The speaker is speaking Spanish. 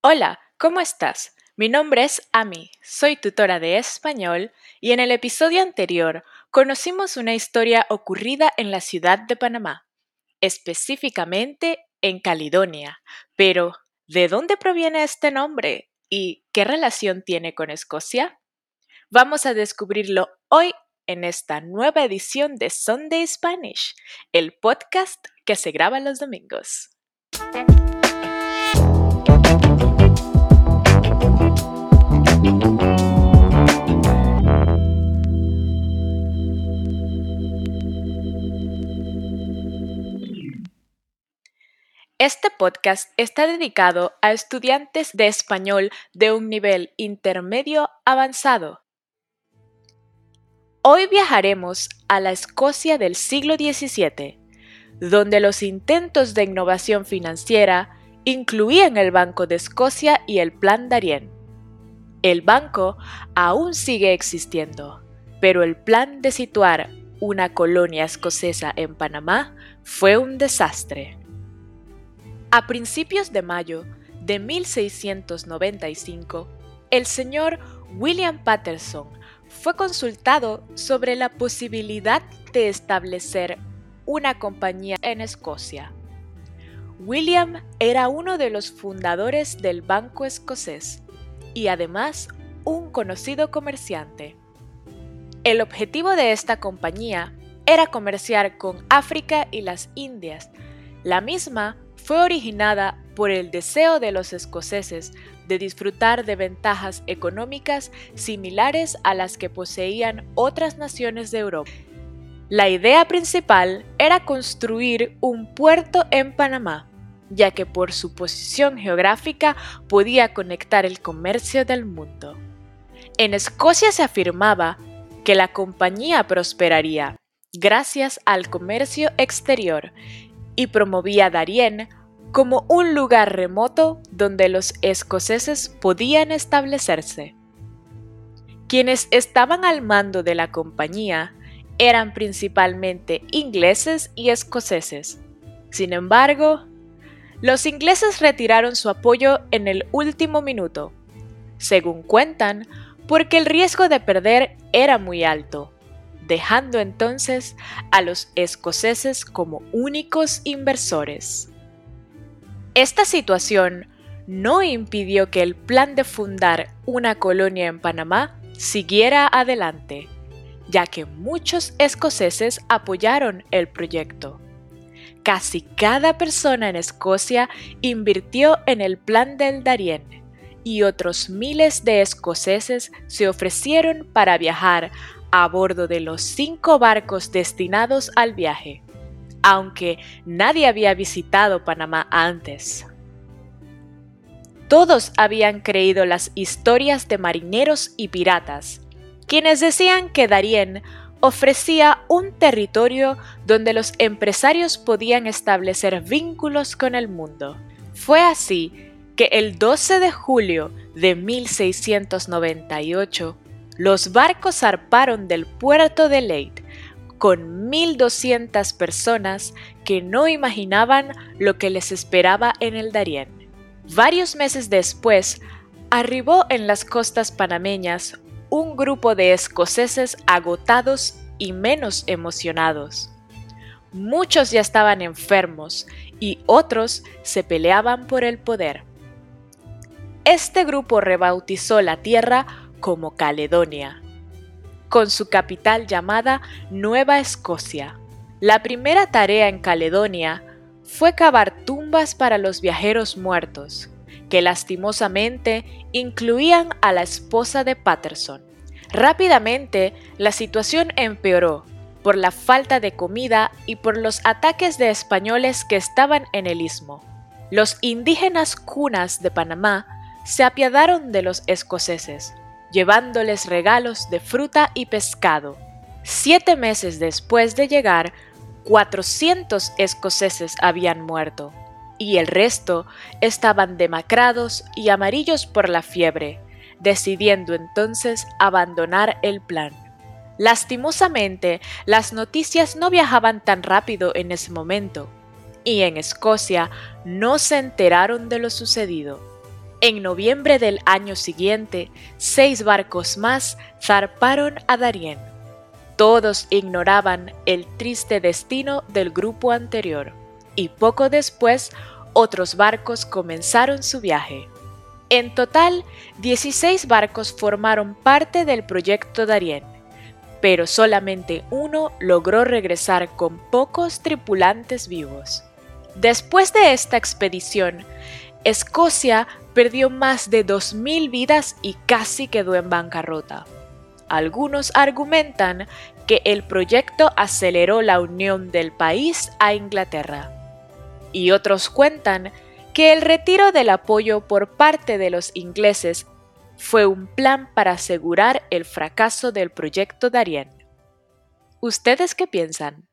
Hola, ¿cómo estás? Mi nombre es Ami, soy tutora de español y en el episodio anterior conocimos una historia ocurrida en la ciudad de Panamá, específicamente en Caledonia. Pero, ¿de dónde proviene este nombre y qué relación tiene con Escocia? Vamos a descubrirlo hoy en esta nueva edición de Sunday Spanish, el podcast que se graba los domingos. Este podcast está dedicado a estudiantes de español de un nivel intermedio avanzado. Hoy viajaremos a la Escocia del siglo XVII, donde los intentos de innovación financiera incluían el Banco de Escocia y el Plan Darien. El banco aún sigue existiendo, pero el plan de situar una colonia escocesa en Panamá fue un desastre. A principios de mayo de 1695, el señor William Patterson fue consultado sobre la posibilidad de establecer una compañía en Escocia. William era uno de los fundadores del Banco Escocés y además un conocido comerciante. El objetivo de esta compañía era comerciar con África y las Indias. La misma fue originada por el deseo de los escoceses de disfrutar de ventajas económicas similares a las que poseían otras naciones de Europa. La idea principal era construir un puerto en Panamá, ya que por su posición geográfica podía conectar el comercio del mundo. En Escocia se afirmaba que la compañía prosperaría gracias al comercio exterior y promovía Darien como un lugar remoto donde los escoceses podían establecerse. Quienes estaban al mando de la compañía eran principalmente ingleses y escoceses. Sin embargo, los ingleses retiraron su apoyo en el último minuto, según cuentan, porque el riesgo de perder era muy alto, dejando entonces a los escoceses como únicos inversores. Esta situación no impidió que el plan de fundar una colonia en Panamá siguiera adelante, ya que muchos escoceses apoyaron el proyecto. Casi cada persona en Escocia invirtió en el plan del Darien y otros miles de escoceses se ofrecieron para viajar a bordo de los cinco barcos destinados al viaje aunque nadie había visitado Panamá antes. Todos habían creído las historias de marineros y piratas, quienes decían que Darien ofrecía un territorio donde los empresarios podían establecer vínculos con el mundo. Fue así que el 12 de julio de 1698, los barcos zarparon del puerto de Leyte con 1.200 personas que no imaginaban lo que les esperaba en el Darién. Varios meses después, arribó en las costas panameñas un grupo de escoceses agotados y menos emocionados. Muchos ya estaban enfermos y otros se peleaban por el poder. Este grupo rebautizó la tierra como Caledonia con su capital llamada Nueva Escocia. La primera tarea en Caledonia fue cavar tumbas para los viajeros muertos, que lastimosamente incluían a la esposa de Patterson. Rápidamente, la situación empeoró por la falta de comida y por los ataques de españoles que estaban en el istmo. Los indígenas cunas de Panamá se apiadaron de los escoceses, llevándoles regalos de fruta y pescado. Siete meses después de llegar, 400 escoceses habían muerto, y el resto estaban demacrados y amarillos por la fiebre, decidiendo entonces abandonar el plan. Lastimosamente, las noticias no viajaban tan rápido en ese momento, y en Escocia no se enteraron de lo sucedido. En noviembre del año siguiente, seis barcos más zarparon a Darien. Todos ignoraban el triste destino del grupo anterior, y poco después otros barcos comenzaron su viaje. En total, 16 barcos formaron parte del proyecto Darien, pero solamente uno logró regresar con pocos tripulantes vivos. Después de esta expedición, Escocia perdió más de 2.000 vidas y casi quedó en bancarrota. Algunos argumentan que el proyecto aceleró la unión del país a Inglaterra. Y otros cuentan que el retiro del apoyo por parte de los ingleses fue un plan para asegurar el fracaso del proyecto Darien. ¿Ustedes qué piensan?